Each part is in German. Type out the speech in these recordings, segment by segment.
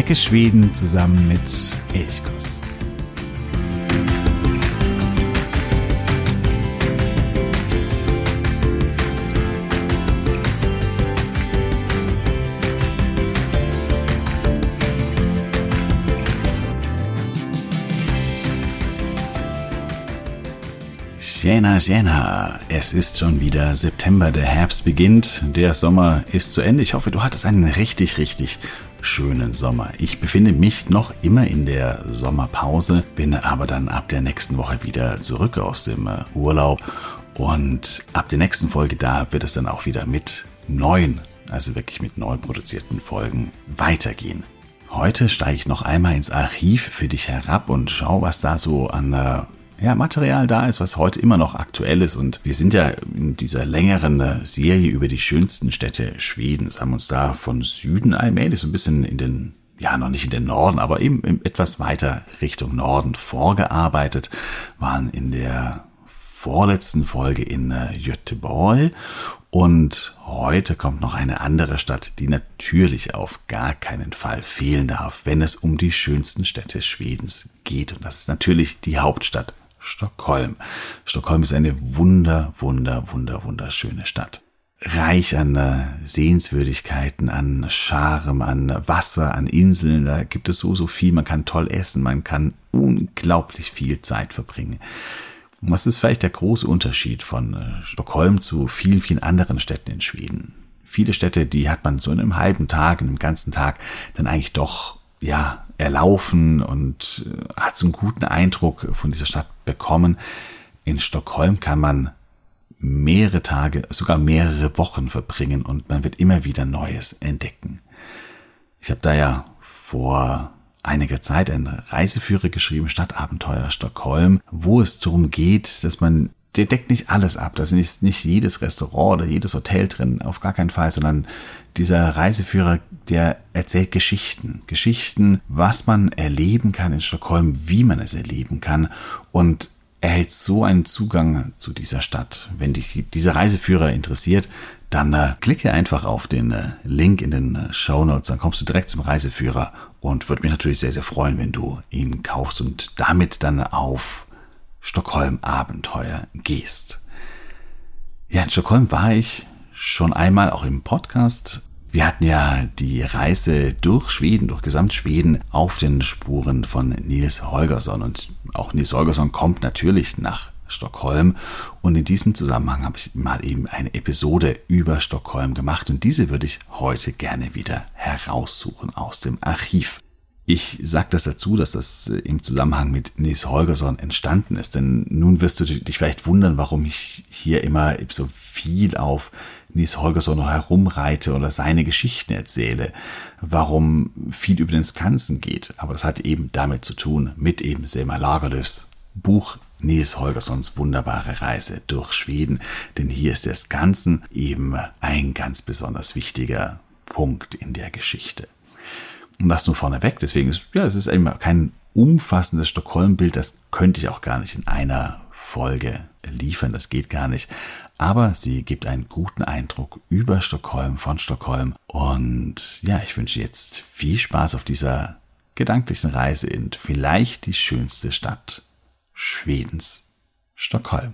Entdecke Schweden zusammen mit Elchkuss. Siena, Siena. Es ist schon wieder September, der Herbst beginnt, der Sommer ist zu Ende. Ich hoffe, du hattest einen richtig, richtig schönen Sommer. Ich befinde mich noch immer in der Sommerpause, bin aber dann ab der nächsten Woche wieder zurück aus dem äh, Urlaub und ab der nächsten Folge da wird es dann auch wieder mit neuen, also wirklich mit neu produzierten Folgen weitergehen. Heute steige ich noch einmal ins Archiv für dich herab und schau, was da so an äh, ja, Material da ist, was heute immer noch aktuell ist. Und wir sind ja in dieser längeren äh, Serie über die schönsten Städte Schwedens, haben uns da von Süden allmählich so ein bisschen in den ja, noch nicht in den Norden, aber eben etwas weiter Richtung Norden vorgearbeitet, waren in der vorletzten Folge in äh, und heute kommt noch eine andere Stadt, die natürlich auf gar keinen Fall fehlen darf, wenn es um die schönsten Städte Schwedens geht. Und das ist natürlich die Hauptstadt Stockholm. Stockholm ist eine wunder, wunder, wunder, wunderschöne Stadt. Reich an äh, Sehenswürdigkeiten, an Charme, an Wasser, an Inseln. Da gibt es so, so viel. Man kann toll essen. Man kann unglaublich viel Zeit verbringen. Was ist vielleicht der große Unterschied von äh, Stockholm zu vielen, vielen anderen Städten in Schweden? Viele Städte, die hat man so in einem halben Tag, in einem ganzen Tag dann eigentlich doch, ja, erlaufen und äh, hat so einen guten Eindruck von dieser Stadt bekommen. In Stockholm kann man mehrere Tage, sogar mehrere Wochen verbringen und man wird immer wieder Neues entdecken. Ich habe da ja vor einiger Zeit einen Reiseführer geschrieben, Stadtabenteuer Stockholm, wo es darum geht, dass man der deckt nicht alles ab. Da ist nicht jedes Restaurant oder jedes Hotel drin, auf gar keinen Fall, sondern dieser Reiseführer, der erzählt Geschichten. Geschichten, was man erleben kann in Stockholm, wie man es erleben kann und erhält so einen Zugang zu dieser Stadt. Wenn dich dieser Reiseführer interessiert, dann äh, klicke einfach auf den äh, Link in den äh, Show Notes, dann kommst du direkt zum Reiseführer und würde mich natürlich sehr, sehr freuen, wenn du ihn kaufst und damit dann auf Stockholm-Abenteuer gehst. Ja, in Stockholm war ich schon einmal auch im Podcast. Wir hatten ja die Reise durch Schweden, durch Gesamtschweden auf den Spuren von Nils Holgersson. Und auch Nils Holgersson kommt natürlich nach Stockholm. Und in diesem Zusammenhang habe ich mal eben eine Episode über Stockholm gemacht. Und diese würde ich heute gerne wieder heraussuchen aus dem Archiv. Ich sage das dazu, dass das im Zusammenhang mit Nils Holgersson entstanden ist. Denn nun wirst du dich vielleicht wundern, warum ich hier immer so viel auf Nils Holgersson noch herumreite oder seine Geschichten erzähle, warum viel über den Skansen geht. Aber das hat eben damit zu tun, mit eben Selma Lagerlöfs Buch Nils Holgerssons wunderbare Reise durch Schweden. Denn hier ist der Skansen eben ein ganz besonders wichtiger Punkt in der Geschichte. Und das nur vorneweg. Deswegen ist, ja, es ist eben kein umfassendes Stockholm-Bild. Das könnte ich auch gar nicht in einer Folge liefern. Das geht gar nicht. Aber sie gibt einen guten Eindruck über Stockholm, von Stockholm. Und ja, ich wünsche jetzt viel Spaß auf dieser gedanklichen Reise in vielleicht die schönste Stadt Schwedens, Stockholm.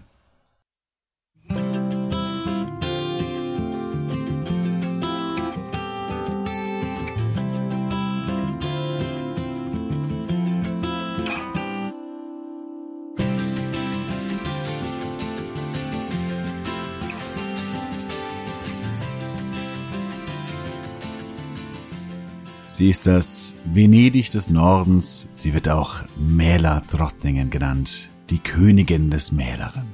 Sie ist das Venedig des Nordens, sie wird auch Mähler-Drottningen genannt, die Königin des Mäleren.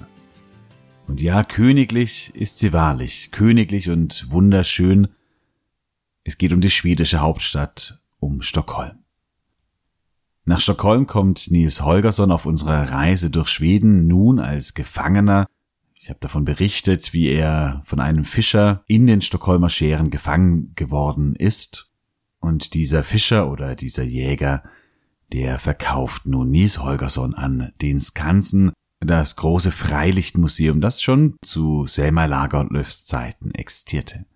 Und ja, königlich ist sie wahrlich, königlich und wunderschön. Es geht um die schwedische Hauptstadt, um Stockholm. Nach Stockholm kommt Nils Holgersson auf unserer Reise durch Schweden nun als Gefangener. Ich habe davon berichtet, wie er von einem Fischer in den Stockholmer Scheren gefangen geworden ist und dieser Fischer oder dieser Jäger, der verkauft nun Nies Holgersson an den Skansen, das große Freilichtmuseum, das schon zu Selma Lagerlöfs Zeiten existierte.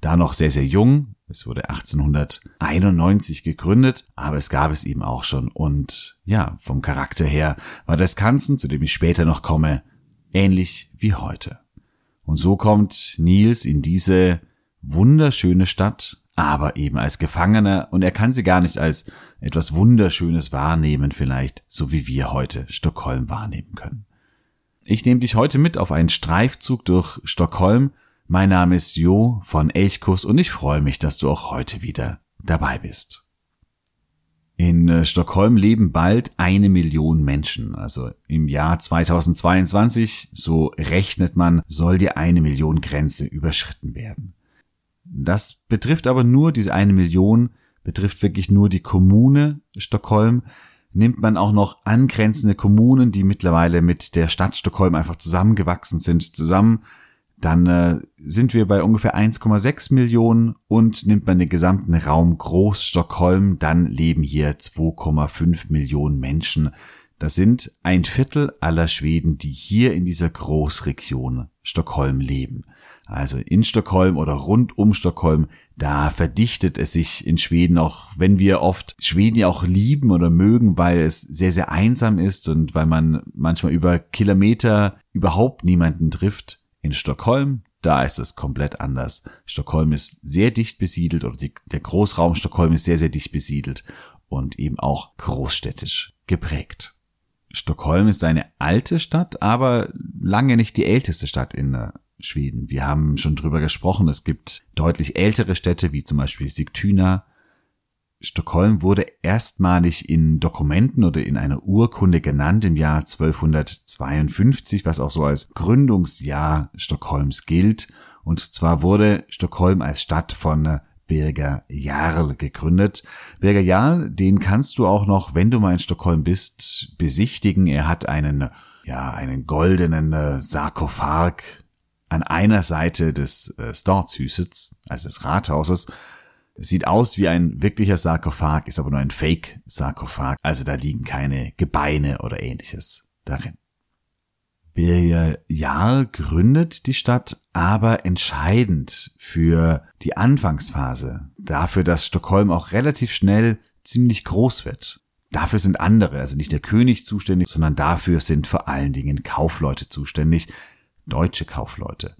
Da noch sehr, sehr jung, Es wurde 1891 gegründet, aber es gab es eben auch schon. Und ja, vom Charakter her war das Kanzen, zu dem ich später noch komme, ähnlich wie heute. Und so kommt Nils in diese wunderschöne Stadt, aber eben als Gefangener und er kann sie gar nicht als etwas Wunderschönes wahrnehmen vielleicht, so wie wir heute Stockholm wahrnehmen können. Ich nehme dich heute mit auf einen Streifzug durch Stockholm. Mein Name ist Jo von Elchkuss und ich freue mich, dass du auch heute wieder dabei bist. In äh, Stockholm leben bald eine Million Menschen. Also im Jahr 2022, so rechnet man, soll die eine Million Grenze überschritten werden. Das betrifft aber nur, diese eine Million betrifft wirklich nur die Kommune Stockholm. Nimmt man auch noch angrenzende Kommunen, die mittlerweile mit der Stadt Stockholm einfach zusammengewachsen sind, zusammen, dann äh, sind wir bei ungefähr 1,6 Millionen und nimmt man den gesamten Raum Groß-Stockholm, dann leben hier 2,5 Millionen Menschen. Das sind ein Viertel aller Schweden, die hier in dieser Großregion Stockholm leben also in Stockholm oder rund um Stockholm, da verdichtet es sich in Schweden, auch wenn wir oft Schweden ja auch lieben oder mögen, weil es sehr, sehr einsam ist und weil man manchmal über Kilometer überhaupt niemanden trifft. In Stockholm, da ist es komplett anders. Stockholm ist sehr dicht besiedelt oder die, der Großraum Stockholm ist sehr, sehr dicht besiedelt und eben auch großstädtisch geprägt. Stockholm ist eine alte Stadt, aber lange nicht die älteste Stadt in Schweden. Wir haben schon drüber gesprochen, es gibt deutlich ältere Städte, wie zum Beispiel Sigtuna. Stockholm wurde erstmalig in Dokumenten oder in einer Urkunde genannt im Jahr 1252, was auch so als Gründungsjahr Stockholms gilt. Und zwar wurde Stockholm als Stadt von Birger Jarl gegründet. Birger Jarl, den kannst du auch noch, wenn du mal in Stockholm bist, besichtigen. Er hat einen, ja, einen goldenen äh, Sarkophag an einer Seite des äh, Staatshuses, also des Rathauses. Es sieht aus wie ein wirklicher Sarkophag, ist aber nur ein Fake-Sarkophag. Also da liegen keine Gebeine oder ähnliches darin. Birger Jarl gründet die Stadt, aber entscheidend für die Anfangsphase, dafür, dass Stockholm auch relativ schnell ziemlich groß wird. Dafür sind andere, also nicht der König zuständig, sondern dafür sind vor allen Dingen Kaufleute zuständig, deutsche Kaufleute.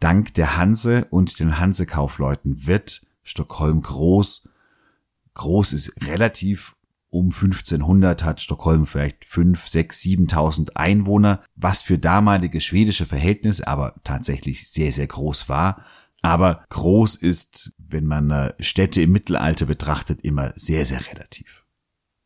Dank der Hanse und den Hanse-Kaufleuten wird Stockholm groß. Groß ist relativ um 1500 hat Stockholm vielleicht 5, 6, 7000 Einwohner, was für damalige schwedische Verhältnisse aber tatsächlich sehr, sehr groß war. Aber groß ist, wenn man äh, Städte im Mittelalter betrachtet, immer sehr, sehr relativ.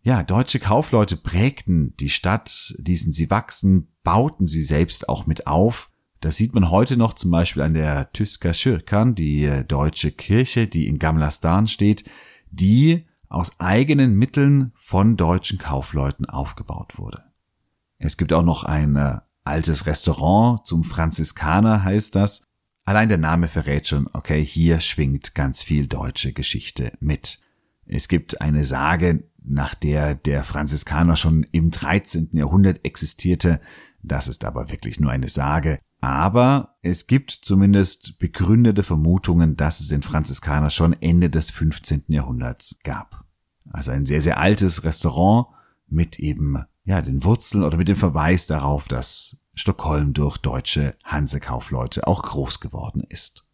Ja, deutsche Kaufleute prägten die Stadt, ließen sie wachsen, bauten sie selbst auch mit auf. Das sieht man heute noch zum Beispiel an der Tyska Kyrkan, die äh, deutsche Kirche, die in Gamla Stan steht, die aus eigenen Mitteln von deutschen Kaufleuten aufgebaut wurde. Es gibt auch noch ein äh, altes Restaurant zum Franziskaner heißt das. Allein der Name verrät schon, okay, hier schwingt ganz viel deutsche Geschichte mit. Es gibt eine Sage, nach der der Franziskaner schon im 13. Jahrhundert existierte. Das ist aber wirklich nur eine Sage. Aber es gibt zumindest begründete Vermutungen, dass es den Franziskaner schon Ende des 15. Jahrhunderts gab. Also ein sehr, sehr altes Restaurant mit eben, ja, den Wurzeln oder mit dem Verweis darauf, dass Stockholm durch deutsche Hansekaufleute auch groß geworden ist.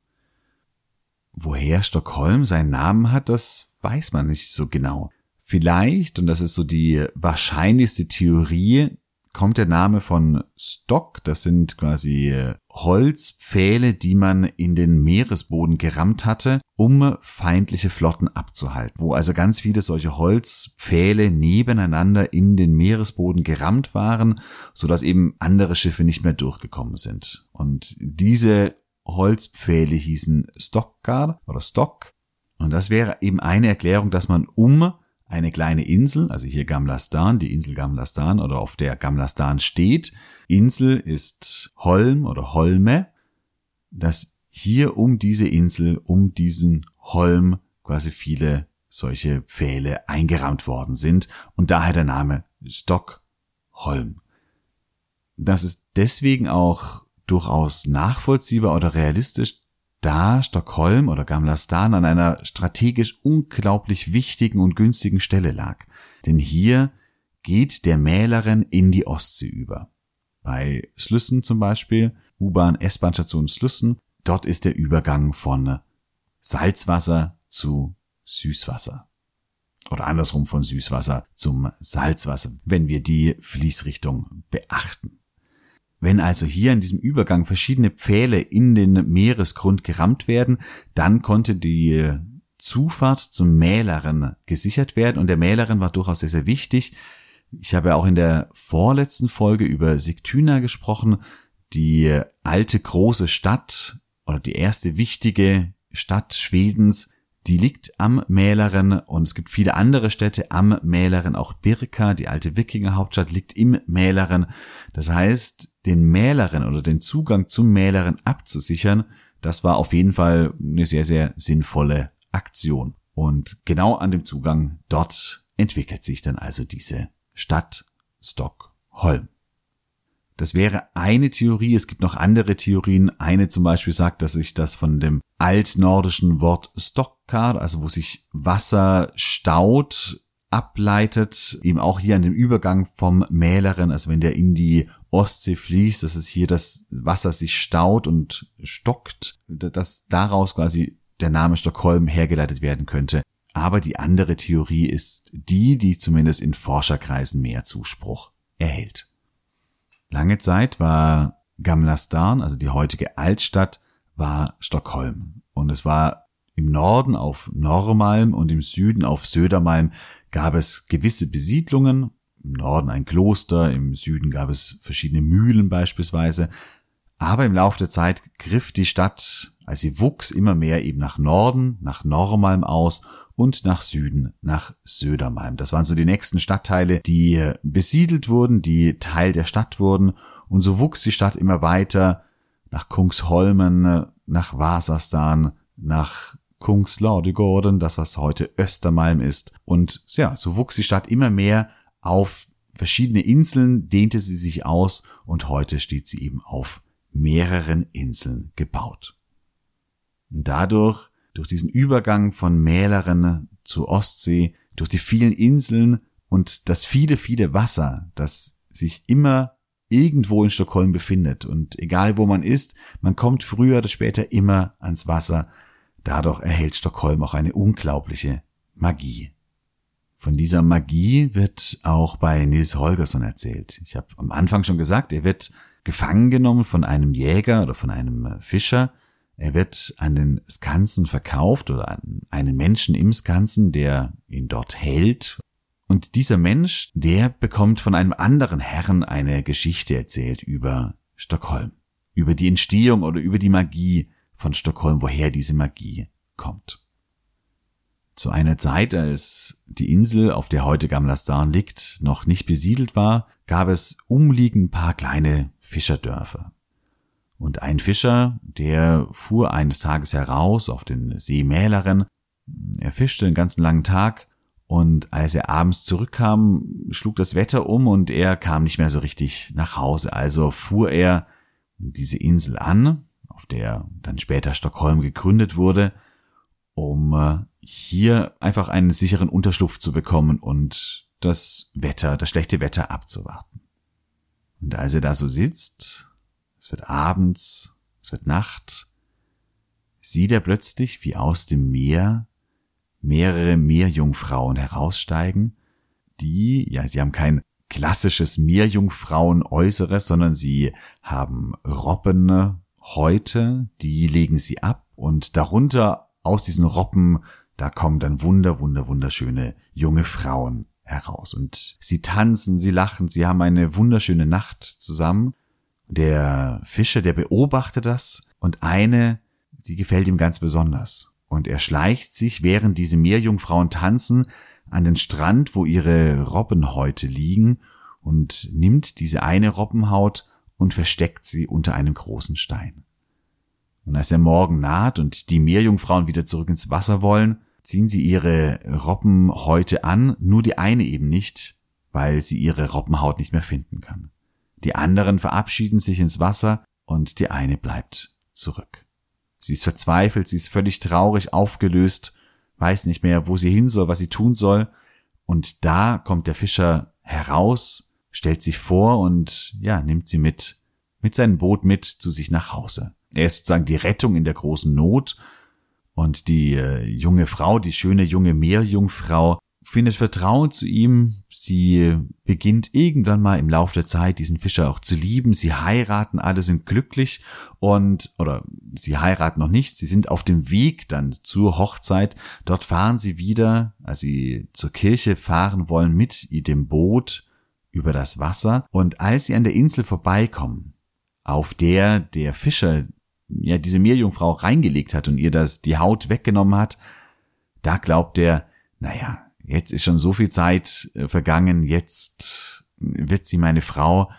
Woher Stockholm seinen Namen hat, das weiß man nicht so genau. Vielleicht, und das ist so die wahrscheinlichste Theorie, kommt der Name von Stock. Das sind quasi äh, Holzpfähle, die man in den Meeresboden gerammt hatte, um feindliche Flotten abzuhalten. Wo also ganz viele solche Holzpfähle nebeneinander in den Meeresboden gerammt waren, sodass eben andere Schiffe nicht mehr durchgekommen sind. Und diese Holzpfähle hießen Stockgar oder Stock. Und das wäre eben eine Erklärung, dass man um eine kleine Insel, also hier Gamlastan, die Insel Gamlastan oder auf der Gamlastan steht. Insel ist Holm oder Holme, dass hier um diese Insel, um diesen Holm quasi viele solche Pfähle eingerammt worden sind und daher der Name Stockholm. Das ist deswegen auch durchaus nachvollziehbar oder realistisch, da Stockholm oder Gamla Stan an einer strategisch unglaublich wichtigen und günstigen Stelle lag. Denn hier geht der Mäleren in die Ostsee über. Bei Slüssen zum Beispiel, U-Bahn, S-Bahn-Station Slüssen, dort ist der Übergang von Salzwasser zu Süßwasser. Oder andersrum von Süßwasser zum Salzwasser, wenn wir die Fließrichtung beachten. Wenn also hier in diesem Übergang verschiedene Pfähle in den Meeresgrund gerammt werden, dann konnte die Zufahrt zum Mähleren gesichert werden und der Mähleren war durchaus sehr, sehr wichtig. Ich habe auch in der vorletzten Folge über Sigtuna gesprochen, die alte große Stadt oder die erste wichtige Stadt Schwedens, die liegt am Mäleren und es gibt viele andere Städte am Mäleren, auch Birka, die alte Wikingerhauptstadt, liegt im Mäleren. Das heißt, den Mäleren oder den Zugang zum Mäleren abzusichern, das war auf jeden Fall eine sehr, sehr sinnvolle Aktion. Und genau an dem Zugang dort entwickelt sich dann also diese Stadt Stockholm. Das wäre eine Theorie. Es gibt noch andere Theorien. Eine zum Beispiel sagt, dass sich das von dem altnordischen Wort Stockar, also wo sich Wasser staut, ableitet, eben auch hier an dem Übergang vom Mäleren, also wenn der in die Ostsee fließt, dass es hier das Wasser sich staut und stockt, dass daraus quasi der Name Stockholm hergeleitet werden könnte. Aber die andere Theorie ist die, die zumindest in Forscherkreisen mehr Zuspruch erhält. Lange Zeit war Gamla Stan, also die heutige Altstadt, war Stockholm. Und es war im Norden auf Normalm und im Süden auf Södermalm gab es gewisse Besiedlungen. Im Norden ein Kloster, im Süden gab es verschiedene Mühlen beispielsweise. Aber im Laufe der Zeit griff die Stadt, als sie wuchs, immer mehr eben nach Norden, nach Normalm aus und nach Süden, nach Södermalm. Das waren so die nächsten Stadtteile, die besiedelt wurden, die Teil der Stadt wurden. Und so wuchs die Stadt immer weiter nach Kungsholmen, nach Wasastan, nach Kungslaudigorden, das was heute Östermalm ist. Und ja, so wuchs die Stadt immer mehr auf verschiedene Inseln, dehnte sie sich aus und heute steht sie eben auf mehreren Inseln gebaut. Und dadurch durch diesen Übergang von Mäleren zur Ostsee, durch die vielen Inseln und das viele, viele Wasser, das sich immer irgendwo in Stockholm befindet. Und egal wo man ist, man kommt früher oder später immer ans Wasser. Dadurch erhält Stockholm auch eine unglaubliche Magie. Von dieser Magie wird auch bei Nils Holgersson erzählt. Ich habe am Anfang schon gesagt, er wird gefangen genommen von einem Jäger oder von einem Fischer er wird an den Skansen verkauft oder an einen Menschen im Skansen, der ihn dort hält. Und dieser Mensch, der bekommt von einem anderen Herrn eine Geschichte erzählt über Stockholm, über die Entstehung oder über die Magie von Stockholm, woher diese Magie kommt. Zu einer Zeit, als die Insel, auf der heute Gamlastan liegt, noch nicht besiedelt war, gab es umliegend paar kleine Fischerdörfer. Und ein Fischer, der fuhr eines Tages heraus auf den See Mäleren. Er fischte den ganzen langen Tag und als er abends zurückkam, schlug das Wetter um und er kam nicht mehr so richtig nach Hause. Also fuhr er diese Insel an, auf der dann später Stockholm gegründet wurde, um äh, hier einfach einen sicheren Unterschlupf zu bekommen und das Wetter, das schlechte Wetter abzuwarten. Und als er da so sitzt es wird abends, es wird Nacht, sieht er plötzlich, wie aus dem Meer mehrere Meerjungfrauen heraussteigen, die, ja, sie haben kein klassisches Meerjungfrauen-Äußeres, sondern sie haben Robben Häute, die legen sie ab und darunter aus diesen Robben, da kommen dann wunder, wunder, wunderschöne junge Frauen heraus und sie tanzen, sie lachen, sie haben eine wunderschöne Nacht zusammen der Fischer, der beobachtet das und eine, die gefällt ihm ganz besonders. Und er schleicht sich, während diese Meerjungfrauen tanzen, an den Strand, wo ihre Robbenhäute liegen und nimmt diese eine Robbenhaut und versteckt sie unter einem großen Stein. Und als der Morgen naht und die Meerjungfrauen wieder zurück ins Wasser wollen, ziehen sie ihre Robbenhäute an, nur die eine eben nicht, weil sie ihre Robbenhaut nicht mehr finden kann. Die anderen verabschieden sich ins Wasser und die eine bleibt zurück. Sie ist verzweifelt, sie ist völlig traurig, aufgelöst, weiß nicht mehr, wo sie hin soll, was sie tun soll. Und da kommt der Fischer heraus, stellt sich vor und ja, nimmt sie mit, mit seinem Boot mit zu sich nach Hause. Er ist sozusagen die Rettung in der großen Not und die äh, junge Frau, die schöne junge Meerjungfrau, findet Vertrauen zu ihm. Sie beginnt irgendwann mal im Laufe der Zeit diesen Fischer auch zu lieben. Sie heiraten, alle sind glücklich und, oder sie heiraten noch nicht. Sie sind auf dem Weg dann zur Hochzeit. Dort fahren sie wieder, als sie zur Kirche fahren wollen mit dem Boot über das Wasser. Und als sie an der Insel vorbeikommen, auf der der Fischer ja diese Meerjungfrau reingelegt hat und ihr das die Haut weggenommen hat, da glaubt er, naja, jetzt ist schon so viel Zeit äh, vergangen, jetzt wird sie meine Frau,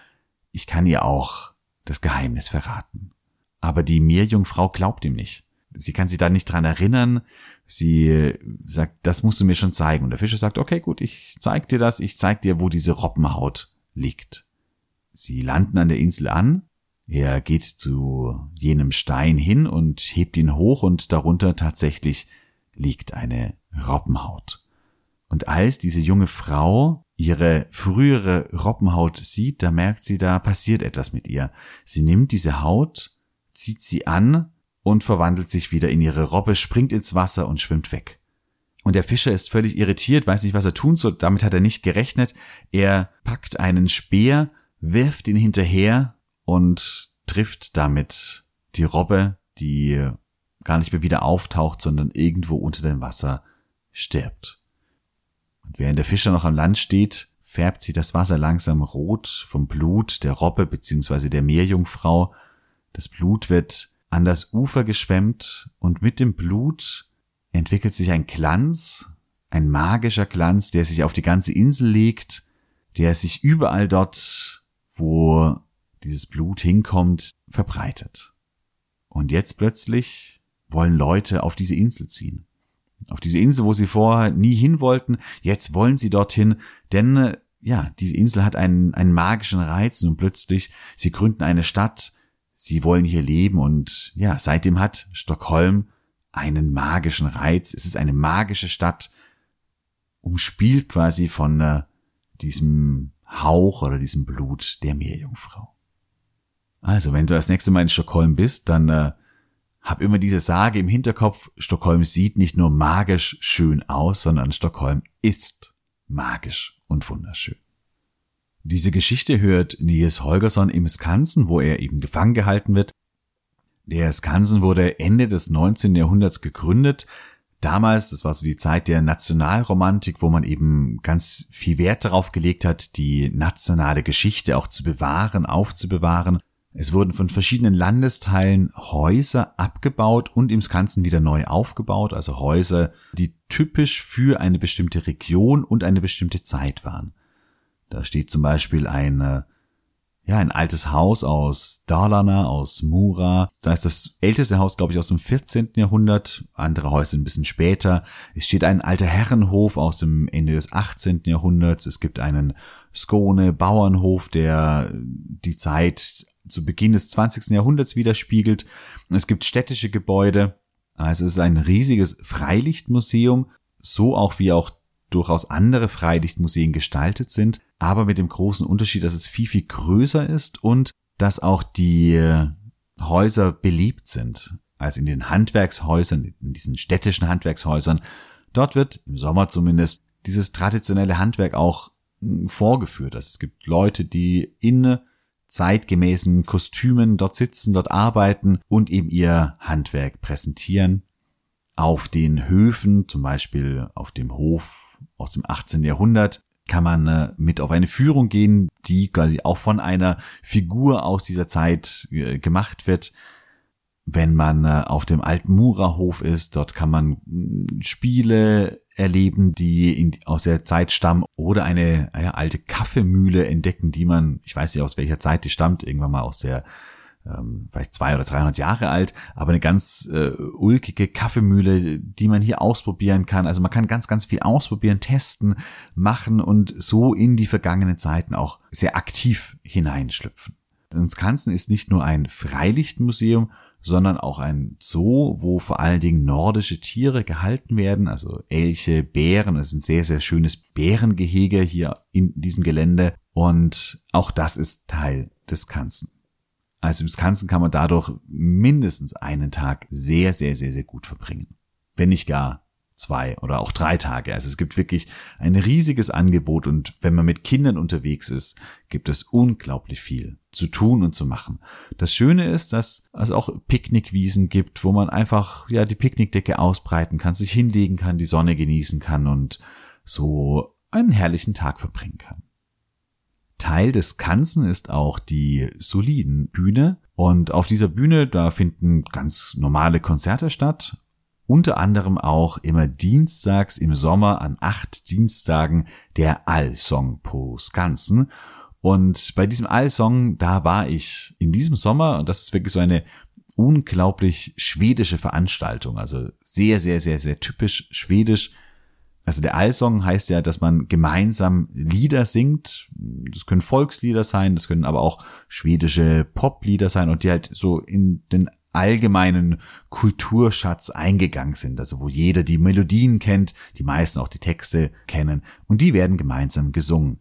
ich kann ihr auch das Geheimnis verraten. Aber die Meerjungfrau glaubt ihm nicht. Sie kann sich da nicht dran erinnern. Sie äh, sagt, das musst du mir schon zeigen. Und der Fischer sagt, okay, gut, ich zeig dir das. Ich zeig dir, wo diese Robbenhaut liegt. Sie landen an der Insel an. Er geht zu jenem Stein hin und hebt ihn hoch und darunter tatsächlich liegt eine Robbenhaut. Und als diese junge Frau ihre frühere Robbenhaut sieht, da merkt sie, da passiert etwas mit ihr. Sie nimmt diese Haut, zieht sie an und verwandelt sich wieder in ihre Robbe, springt ins Wasser und schwimmt weg. Und der Fischer ist völlig irritiert, weiß nicht, was er tun soll, damit hat er nicht gerechnet. Er packt einen Speer, wirft ihn hinterher und trifft damit die Robbe, die gar nicht mehr wieder auftaucht, sondern irgendwo unter dem Wasser stirbt. Und während der Fischer noch am Land steht, färbt sie das Wasser langsam rot vom Blut der Robbe bzw. der Meerjungfrau. Das Blut wird an das Ufer geschwemmt und mit dem Blut entwickelt sich ein Glanz, ein magischer Glanz, der sich auf die ganze Insel legt, der sich überall dort, wo dieses Blut hinkommt, verbreitet. Und jetzt plötzlich wollen Leute auf diese Insel ziehen auf diese Insel, wo sie vorher nie hin wollten. Jetzt wollen sie dorthin, denn äh, ja, diese Insel hat einen, einen magischen Reiz und plötzlich, sie gründen eine Stadt, sie wollen hier leben und ja, seitdem hat Stockholm einen magischen Reiz. Es ist eine magische Stadt, umspielt quasi von äh, diesem Hauch oder diesem Blut der Meerjungfrau. Also, wenn du das nächste Mal in Stockholm bist, dann äh, hab immer diese Sage im Hinterkopf, Stockholm sieht nicht nur magisch schön aus, sondern Stockholm ist magisch und wunderschön. Diese Geschichte hört Niels Holgersson im Skansen, wo er eben gefangen gehalten wird. Der Skansen wurde Ende des 19. Jahrhunderts gegründet. Damals, das war so die Zeit der Nationalromantik, wo man eben ganz viel Wert darauf gelegt hat, die nationale Geschichte auch zu bewahren, aufzubewahren. Es wurden von verschiedenen Landesteilen Häuser abgebaut und im Skansen wieder neu aufgebaut, also Häuser, die typisch für eine bestimmte Region und eine bestimmte Zeit waren. Da steht zum Beispiel ein, ja, ein altes Haus aus Dalarna, aus Mura. Da ist das älteste Haus, glaube ich, aus dem 14. Jahrhundert, andere Häuser ein bisschen später. Es steht ein alter Herrenhof aus dem Ende des 18. Jahrhunderts. Es gibt einen Skone Bauernhof, der die Zeit zu Beginn des 20. Jahrhunderts widerspiegelt. Es gibt städtische Gebäude. Also es ist ein riesiges Freilichtmuseum, so auch wie auch durchaus andere Freilichtmuseen gestaltet sind, aber mit dem großen Unterschied, dass es viel, viel größer ist und dass auch die Häuser beliebt sind. Also in den Handwerkshäusern, in diesen städtischen Handwerkshäusern, dort wird im Sommer zumindest dieses traditionelle Handwerk auch hm, vorgeführt. Also es gibt Leute, die in zeitgemäßen Kostümen dort sitzen, dort arbeiten und eben ihr Handwerk präsentieren. Auf den Höfen, zum Beispiel auf dem Hof aus dem 18. Jahrhundert, kann man äh, mit auf eine Führung gehen, die quasi auch von einer Figur aus dieser Zeit äh, gemacht wird. Wenn man äh, auf dem alten Murerhof ist, dort kann man mm, Spiele erleben, die in, aus der Zeit stammen oder eine ja, alte Kaffeemühle entdecken, die man, ich weiß nicht aus welcher Zeit die stammt, irgendwann mal aus der ähm, vielleicht zwei oder 300 Jahre alt, aber eine ganz äh, ulkige Kaffeemühle, die man hier ausprobieren kann. Also man kann ganz, ganz viel ausprobieren, testen, machen und so in die vergangenen Zeiten auch sehr aktiv hineinschlüpfen. Skansen ist nicht nur ein Freilichtmuseum, sondern auch ein Zoo, wo vor allen Dingen nordische Tiere gehalten werden, also Elche, Bären. Es ist ein sehr, sehr schönes Bärengehege hier in diesem Gelände. Und auch das ist Teil des Skansen. Also im Skansen kann man dadurch mindestens einen Tag sehr, sehr, sehr, sehr gut verbringen. Wenn nicht gar zwei oder auch drei Tage. Also es gibt wirklich ein riesiges Angebot und wenn man mit Kindern unterwegs ist, gibt es unglaublich viel zu tun und zu machen. Das Schöne ist, dass es auch Picknickwiesen gibt, wo man einfach ja die Picknickdecke ausbreiten kann, sich hinlegen kann, die Sonne genießen kann und so einen herrlichen Tag verbringen kann. Teil des Ganzen ist auch die soliden Bühne. Und auf dieser Bühne, da finden ganz normale Konzerte statt, unter anderem auch immer dienstags im Sommer an acht Dienstagen der Allsong pro Skansen. Und bei diesem Allsong, da war ich in diesem Sommer und das ist wirklich so eine unglaublich schwedische Veranstaltung. Also sehr, sehr, sehr, sehr typisch schwedisch. Also der Allsong heißt ja, dass man gemeinsam Lieder singt. Das können Volkslieder sein, das können aber auch schwedische Poplieder sein und die halt so in den allgemeinen Kulturschatz eingegangen sind, also wo jeder die Melodien kennt, die meisten auch die Texte kennen und die werden gemeinsam gesungen.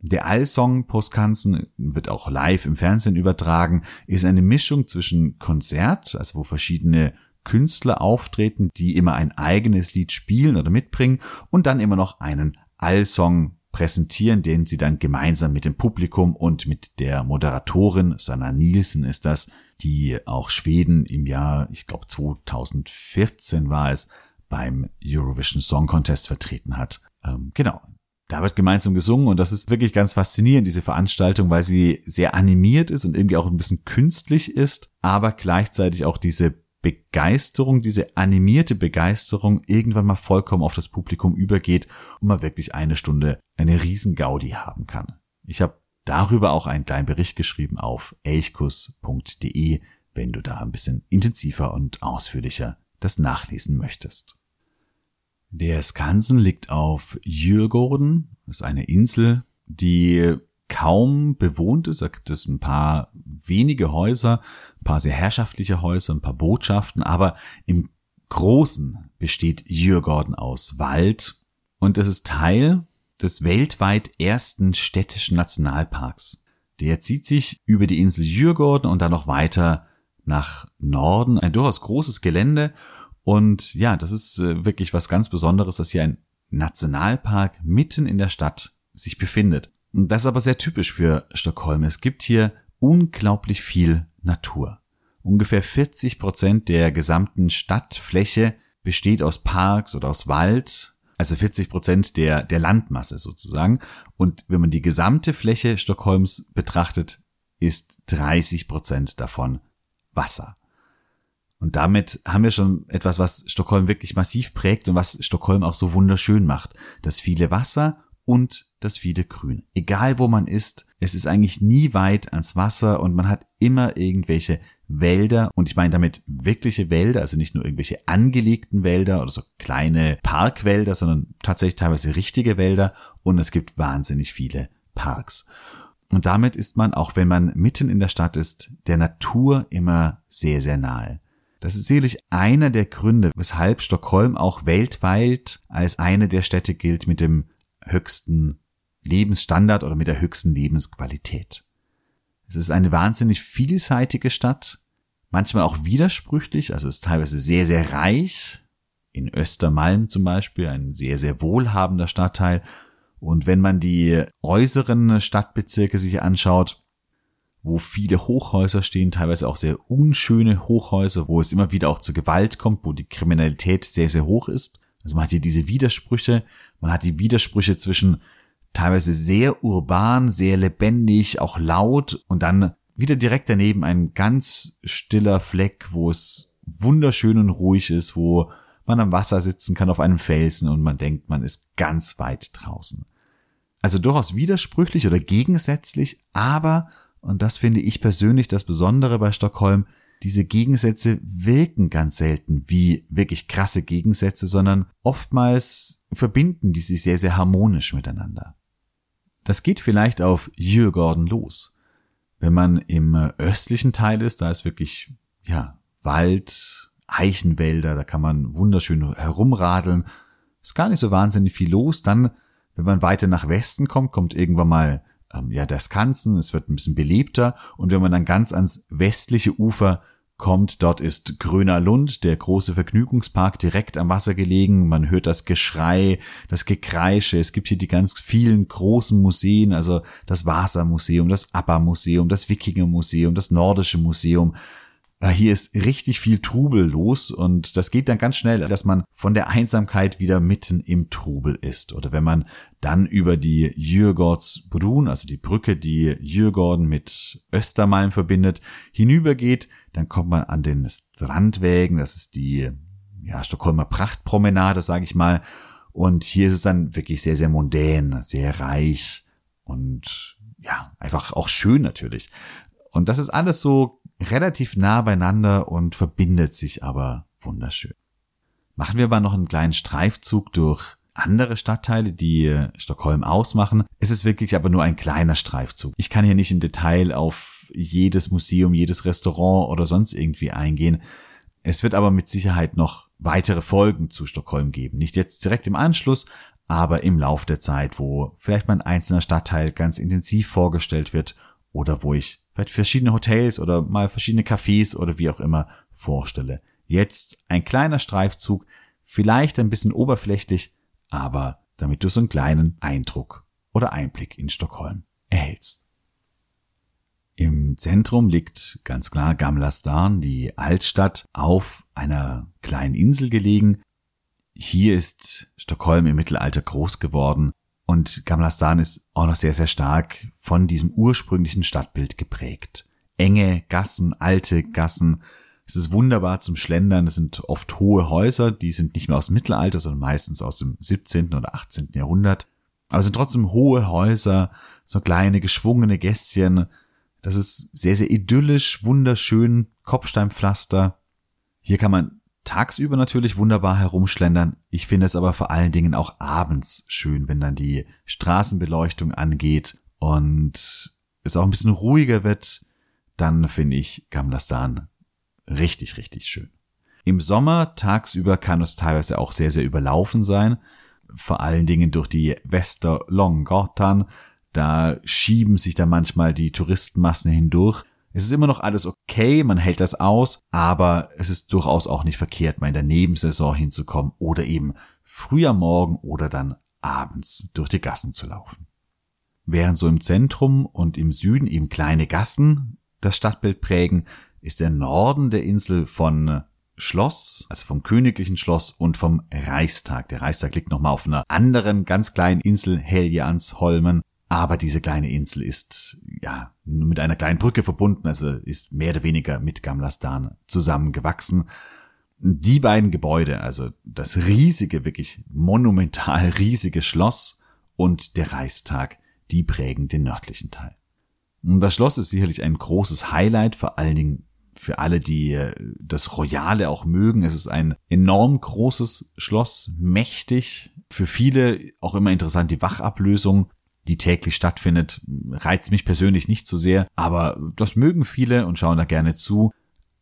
Der Allsong Postkanzen wird auch live im Fernsehen übertragen, ist eine Mischung zwischen Konzert, also wo verschiedene Künstler auftreten, die immer ein eigenes Lied spielen oder mitbringen und dann immer noch einen Allsong präsentieren, den sie dann gemeinsam mit dem Publikum und mit der Moderatorin, Sanna Nielsen ist das, die auch Schweden im Jahr, ich glaube 2014 war es, beim Eurovision Song Contest vertreten hat. Ähm, genau. Da wird gemeinsam gesungen und das ist wirklich ganz faszinierend, diese Veranstaltung, weil sie sehr animiert ist und irgendwie auch ein bisschen künstlich ist, aber gleichzeitig auch diese Begeisterung, diese animierte Begeisterung irgendwann mal vollkommen auf das Publikum übergeht und man wirklich eine Stunde eine riesen Gaudi haben kann. Ich habe darüber auch einen kleinen Bericht geschrieben auf elchkus.de, wenn du da ein bisschen intensiver und ausführlicher das nachlesen möchtest. Der Skansen liegt auf Djurgården, das ist eine Insel, die kaum bewohnt ist. Da gibt es ein paar wenige Häuser, ein paar sehr herrschaftliche Häuser, ein paar Botschaften, aber im Großen besteht Djurgården aus Wald und es ist Teil des weltweit ersten städtischen Nationalparks. Der zieht sich über die Insel Djurgården und dann noch weiter nach Norden. Ein durchaus großes Gelände. Und ja, das ist äh, wirklich was ganz Besonderes, dass hier ein Nationalpark mitten in der Stadt sich befindet. Das ist aber sehr typisch für Stockholm. Es gibt hier unglaublich viel Natur. Ungefähr 40 Prozent der gesamten Stadtfläche besteht aus Parks oder aus Wald also 40 Prozent der, der Landmasse sozusagen. Und wenn man die gesamte Fläche Stockholms betrachtet, ist 30 Prozent davon Wasser. Und damit haben wir schon etwas, was Stockholm wirklich massiv prägt und was Stockholm auch so wunderschön macht. Das viele Wasser und das viele Grün. Egal wo man ist, es ist eigentlich nie weit ans Wasser und man hat immer irgendwelche Wälder und ich meine damit wirkliche Wälder, also nicht nur irgendwelche angelegten Wälder oder so kleine Parkwälder, sondern tatsächlich teilweise richtige Wälder und es gibt wahnsinnig viele Parks. Und damit ist man, auch wenn man mitten in der Stadt ist, der Natur immer sehr, sehr nahe. Das ist sicherlich einer der Gründe, weshalb Stockholm auch weltweit als eine der Städte gilt mit dem höchsten Lebensstandard oder mit der höchsten Lebensqualität. Es ist eine wahnsinnig vielseitige Stadt, manchmal auch widersprüchlich, also es ist teilweise sehr, sehr reich. In Östermalm zum Beispiel, ein sehr, sehr wohlhabender Stadtteil. Und wenn man die äußeren Stadtbezirke sich anschaut, wo viele Hochhäuser stehen, teilweise auch sehr unschöne Hochhäuser, wo es immer wieder auch zu Gewalt kommt, wo die Kriminalität sehr, sehr hoch ist. Also man hat hier diese Widersprüche, man hat die Widersprüche zwischen teilweise sehr urban, sehr lebendig, auch laut und dann wieder direkt daneben ein ganz stiller Fleck, wo es wunderschön und ruhig ist, wo man am Wasser sitzen kann auf einem Felsen und man denkt, man ist ganz weit draußen. Also durchaus widersprüchlich oder gegensätzlich, aber, und das finde ich persönlich das Besondere bei Stockholm, diese Gegensätze wirken ganz selten wie wirklich krasse Gegensätze, sondern oftmals verbinden die sich sehr, sehr harmonisch miteinander. Das geht vielleicht auf Djurgården los. Wenn man im östlichen Teil ist, da ist wirklich, ja, Wald, Eichenwälder, da kann man wunderschön herumradeln. Ist gar nicht so wahnsinnig viel los. Dann, wenn man weiter nach Westen kommt, kommt irgendwann mal ähm, ja der Skansen, es wird ein bisschen belebter und wenn man dann ganz ans westliche Ufer kommt, dort ist Gröner Lund, der große Vergnügungspark direkt am Wasser gelegen. Man hört das Geschrei, das Gekreische. Es gibt hier die ganz vielen großen Museen, also das Vasa-Museum, das ABBA-Museum, das Wikinger-Museum, das Nordische Museum. Ah, hier ist richtig viel Trubel los und das geht dann ganz schnell, dass man von der Einsamkeit wieder mitten im Trubel ist. Oder wenn man dann über die Jürgårdsbrun, also die Brücke, die Jürgården mit Östermalm verbindet, hinübergeht, dann kommt man an den Strandwägen, das ist die ja, Stockholmer Prachtpromenade, sage ich mal. Und hier ist es dann wirklich sehr, sehr mondän, sehr reich und ja, einfach auch schön natürlich. Und das ist alles so relativ nah beieinander und verbindet sich aber wunderschön. Machen wir aber noch einen kleinen Streifzug durch andere Stadtteile, die Stockholm ausmachen. Es ist wirklich aber nur ein kleiner Streifzug. Ich kann hier nicht im Detail auf jedes Museum, jedes Restaurant oder sonst irgendwie eingehen. Es wird aber mit Sicherheit noch weitere Folgen zu Stockholm geben. Nicht jetzt direkt im Anschluss, aber im Lauf der Zeit, wo vielleicht mal ein einzelner Stadtteil ganz intensiv vorgestellt wird oder wo ich vielleicht verschiedene Hotels oder mal verschiedene Cafés oder wie auch immer vorstelle. Jetzt ein kleiner Streifzug, vielleicht ein bisschen oberflächlich, aber damit du so einen kleinen Eindruck oder Einblick in Stockholm erhältst. Im Zentrum liegt ganz klar Gamla Stan, die Altstadt, auf einer kleinen Insel gelegen. Hier ist Stockholm im Mittelalter groß geworden und Gamla Stan ist auch noch sehr, sehr stark von diesem ursprünglichen Stadtbild geprägt. Enge Gassen, alte Gassen. Es ist wunderbar zum Schlendern. Es sind oft hohe Häuser, die sind nicht mehr aus dem Mittelalter, sondern meistens aus dem 17. oder 18. Jahrhundert. Aber es sind trotzdem hohe Häuser, so kleine geschwungene Gässchen. Das ist sehr, sehr idyllisch, wunderschön, Kopfsteinpflaster. Hier kann man tagsüber natürlich wunderbar herumschlendern. Ich finde es aber vor allen Dingen auch abends schön, wenn dann die Straßenbeleuchtung angeht und es auch ein bisschen ruhiger wird. Dann finde ich Gamlastan richtig, richtig schön. Im Sommer tagsüber kann es teilweise auch sehr, sehr überlaufen sein. Vor allen Dingen durch die Westerlånggatan. Da schieben sich da manchmal die Touristenmassen hindurch. Es ist immer noch alles okay, man hält das aus, aber es ist durchaus auch nicht verkehrt, mal in der Nebensaison hinzukommen oder eben früh am Morgen oder dann abends durch die Gassen zu laufen. Während so im Zentrum und im Süden eben kleine Gassen das Stadtbild prägen, ist der Norden der Insel von Schloss, also vom königlichen Schloss und vom Reichstag. Der Reichstag liegt nochmal auf einer anderen ganz kleinen Insel, Helgeansholmen, aber diese kleine Insel ist ja nur mit einer kleinen Brücke verbunden, also ist mehr oder weniger mit Gamlastan zusammengewachsen. Die beiden Gebäude, also das riesige, wirklich monumental riesige Schloss und der Reichstag, die prägen den nördlichen Teil. Das Schloss ist sicherlich ein großes Highlight, vor allen Dingen für alle, die äh, das Royale auch mögen. Es ist ein enorm großes Schloss, mächtig. Für viele auch immer interessant die Wachablösung die täglich stattfindet, reizt mich persönlich nicht so sehr, aber das mögen viele und schauen da gerne zu.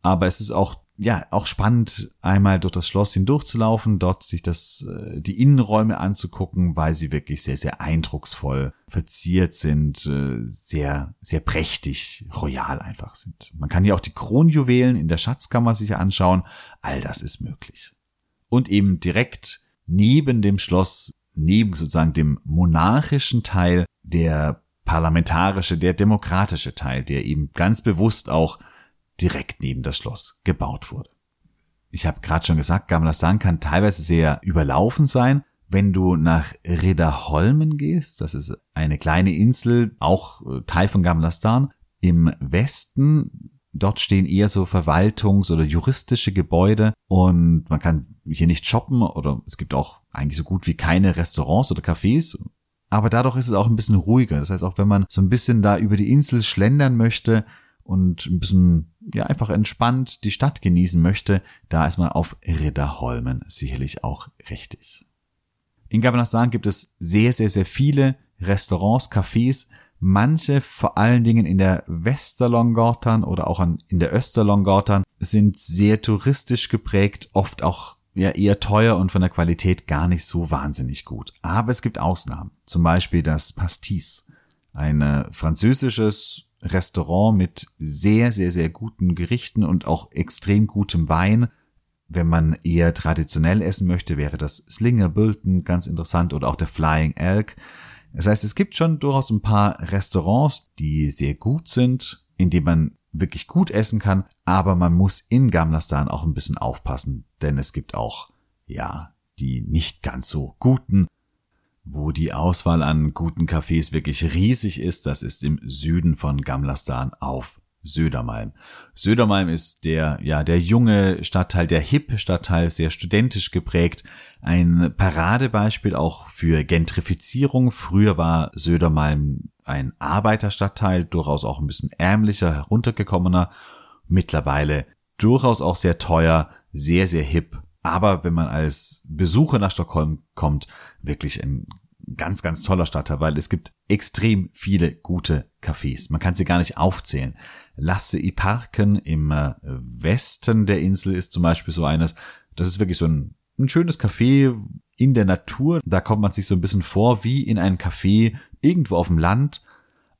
Aber es ist auch ja, auch spannend, einmal durch das Schloss hindurchzulaufen, dort sich das, äh, die Innenräume anzugucken, weil sie wirklich sehr, sehr eindrucksvoll verziert sind, äh, sehr, sehr prächtig, royal einfach sind. Man kann hier auch die Kronjuwelen in der Schatzkammer sich anschauen. All das ist möglich. Und eben direkt neben dem Schloss neben sozusagen dem monarchischen Teil der parlamentarische, der demokratische Teil, der eben ganz bewusst auch direkt neben das Schloss gebaut wurde. Ich habe gerade schon gesagt, Gamlastan kann teilweise sehr überlaufen sein. Wenn du nach Ridderholmen gehst, das ist eine kleine Insel, auch äh, Teil von Gamlastan, im Westen Dort stehen eher so Verwaltungs- oder juristische Gebäude und man kann hier nicht shoppen oder es gibt auch eigentlich so gut wie keine Restaurants oder Cafés. Aber dadurch ist es auch ein bisschen ruhiger. Das heißt, auch wenn man so ein bisschen da über die Insel schlendern möchte und ein bisschen, ja, einfach entspannt die Stadt genießen möchte, da ist man auf Ridderholmen sicherlich auch richtig. In Gabanastan gibt es sehr, sehr, sehr viele Restaurants, Cafés, Manche, vor allen Dingen in der Westerlongortan oder auch an, in der Österlongortan, sind sehr touristisch geprägt, oft auch ja eher teuer und von der Qualität gar nicht so wahnsinnig gut. Aber es gibt Ausnahmen. Zum Beispiel das Pastis. Ein äh, französisches Restaurant mit sehr, sehr, sehr guten Gerichten und auch extrem gutem Wein. Wenn man eher traditionell essen möchte, wäre das Slinger Bulton ganz interessant oder auch der Flying Elk. Das heißt, es gibt schon durchaus ein paar Restaurants, die sehr gut sind, in denen man wirklich gut essen kann, aber man muss in Gamlastan auch ein bisschen aufpassen, denn es gibt auch, ja, die nicht ganz so guten, wo die Auswahl an guten Cafés wirklich riesig ist, das ist im Süden von Gamlastan auf Södermalm. Södermalm ist der, ja, der junge Stadtteil, der hip Stadtteil, sehr studentisch geprägt. Ein Paradebeispiel auch für Gentrifizierung. Früher war Södermalm ein Arbeiterstadtteil, durchaus auch ein bisschen ärmlicher, heruntergekommener. Mittlerweile durchaus auch sehr teuer, sehr, sehr hip. Aber wenn man als Besucher nach Stockholm kommt, wirklich ein ganz, ganz toller Stadtteil, weil es gibt extrem viele gute Cafés. Man kann sie gar nicht aufzählen. Lasse i Parken im äh, Westen der Insel ist zum Beispiel so eines. Das ist wirklich so ein, ein schönes Café in der Natur. Da kommt man sich so ein bisschen vor wie in einem Café irgendwo auf dem Land.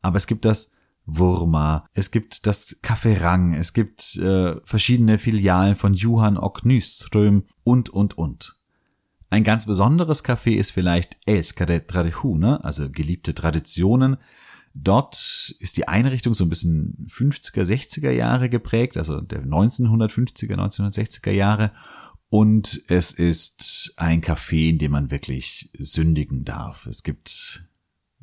Aber es gibt das Wurma, es gibt das Café Rang, es gibt äh, verschiedene Filialen von Johann och Nyström und, und, und. Ein ganz besonderes Café ist vielleicht Älskade Traditioner, also geliebte Traditionen. Dort ist die Einrichtung so ein bisschen 50er, 60er Jahre geprägt, also der 1950er, 1960er Jahre. Und es ist ein Café, in dem man wirklich sündigen darf. Es gibt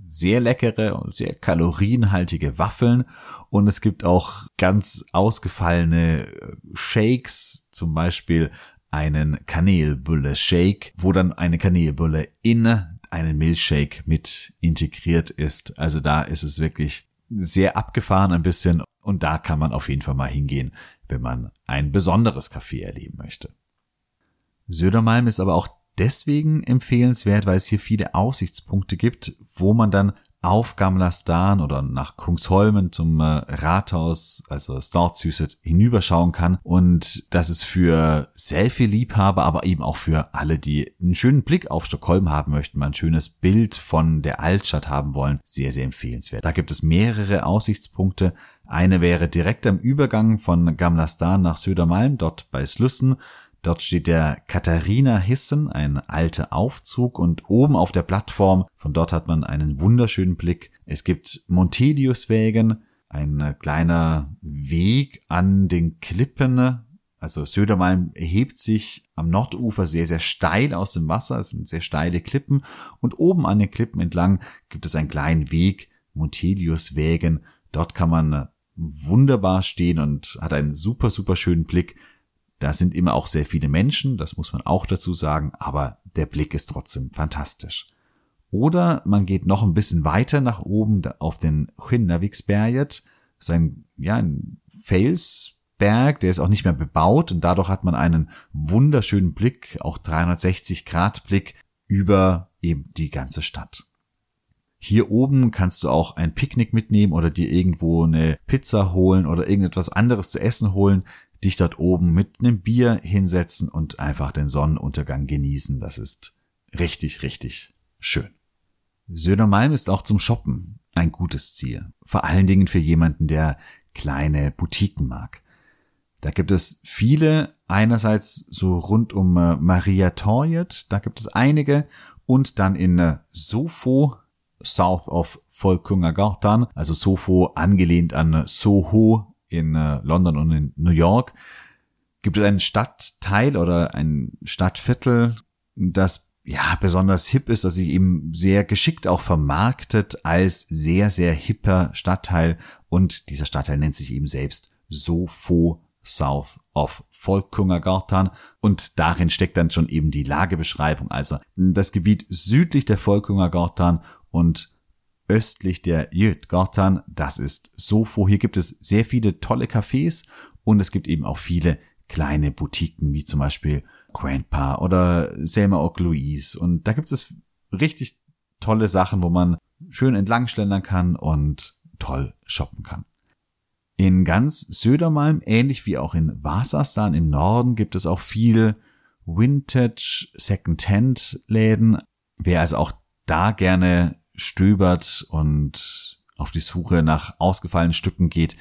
sehr leckere, sehr kalorienhaltige Waffeln und es gibt auch ganz ausgefallene Shakes, zum Beispiel einen Kanelbulle-Shake, wo dann eine Kanelbulle in einen Milchshake mit integriert ist. Also da ist es wirklich sehr abgefahren ein bisschen und da kann man auf jeden Fall mal hingehen, wenn man ein besonderes Café erleben möchte. Södermalm ist aber auch deswegen empfehlenswert, weil es hier viele Aussichtspunkte gibt, wo man dann auf Gamlastan oder nach Kungsholmen zum äh, Rathaus, also Stortshuset, hinüberschauen kann. Und das ist für Selfie-Liebhaber, aber eben auch für alle, die einen schönen Blick auf Stockholm haben möchten, mal ein schönes Bild von der Altstadt haben wollen, sehr, sehr empfehlenswert. Da gibt es mehrere Aussichtspunkte. Eine wäre direkt am Übergang von Gamlastan nach Södermalm, dort bei Slussen. Dort steht der Katharina Hissen, ein alter Aufzug und oben auf der Plattform, von dort hat man einen wunderschönen Blick. Es gibt Monteliuswägen, ein kleiner Weg an den Klippen. Also Södermalm erhebt sich am Nordufer sehr, sehr steil aus dem Wasser. Es sind sehr steile Klippen. Und oben an den Klippen entlang gibt es einen kleinen Weg, Monteliuswägen. Dort kann man wunderbar stehen und hat einen super, super schönen Blick da sind immer auch sehr viele Menschen, das muss man auch dazu sagen, aber der Blick ist trotzdem fantastisch. Oder man geht noch ein bisschen weiter nach oben auf den Chinnaviksberget, sein ja, ein Felsberg, der ist auch nicht mehr bebaut und dadurch hat man einen wunderschönen Blick, auch 360 Grad Blick über eben die ganze Stadt. Hier oben kannst du auch ein Picknick mitnehmen oder dir irgendwo eine Pizza holen oder irgendetwas anderes zu essen holen dich dort oben mit einem Bier hinsetzen und einfach den Sonnenuntergang genießen. Das ist richtig, richtig schön. Södermalm ist auch zum Shoppen ein gutes Ziel. Vor allen Dingen für jemanden, der kleine Boutiquen mag. Da gibt es viele, einerseits so rund um äh, Maria Torjet, da gibt es einige, und dann in äh, Sofo, south of Folkungagartan, also Sofo angelehnt an Soho in äh, London und in New York. Gibt es einen Stadtteil oder ein Stadtviertel, das ja besonders hip ist, das sich eben sehr geschickt auch vermarktet als sehr, sehr hipper Stadtteil? Und dieser Stadtteil nennt sich eben selbst Sofo South of Folkungagartan und darin steckt dann schon eben die Lagebeschreibung, also das Gebiet südlich der Folkungagartan und östlich der Jötgatan. Das ist Sofo. Hier gibt es sehr viele tolle Cafés und es gibt eben auch viele kleine Boutiquen, wie zum Beispiel Grandpa oder Selma och Louise. Und da gibt es richtig tolle Sachen, wo man schön entlangschlendern kann und toll shoppen kann. In ganz Södermalm, ähnlich wie auch in Wasserstan im Norden, gibt es auch viel Vintage Second-Hand Läden. Wer also auch da gerne stöbert und auf die Suche nach ausgefallenen Stücken geht,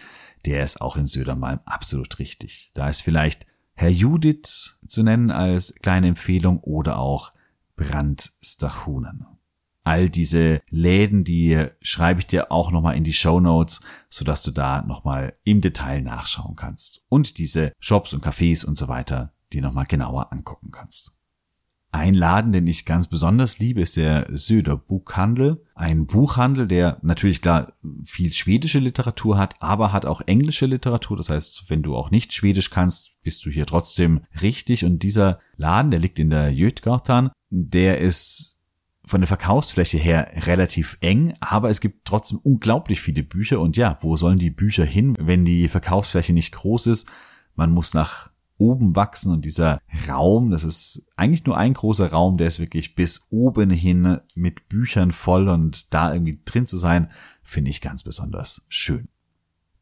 der ist auch in Södermalm absolut richtig. Da ist vielleicht Herr Judith zu nennen als kleine Empfehlung oder auch Brandstachunen. All diese Läden, die schreibe ich dir auch nochmal in die Show Notes, sodass du da nochmal im Detail nachschauen kannst. Und diese Shops und Cafés und so weiter, die nochmal genauer angucken kannst. Ein Laden, den ich ganz besonders liebe, ist der Söder Buchhandel. Ein Buchhandel, der natürlich klar viel schwedische Literatur hat, aber hat auch englische Literatur. Das heißt, wenn du auch nicht Schwedisch kannst, bist du hier trotzdem richtig. Und dieser Laden, der liegt in der Jötgatan, der ist von der Verkaufsfläche her relativ eng, aber es gibt trotzdem unglaublich viele Bücher. Und ja, wo sollen die Bücher hin, wenn die Verkaufsfläche nicht groß ist? Man muss nach oben wachsen und dieser Raum, das ist eigentlich nur ein großer Raum, der ist wirklich bis oben hin mit Büchern voll und da irgendwie drin zu sein, finde ich ganz besonders schön.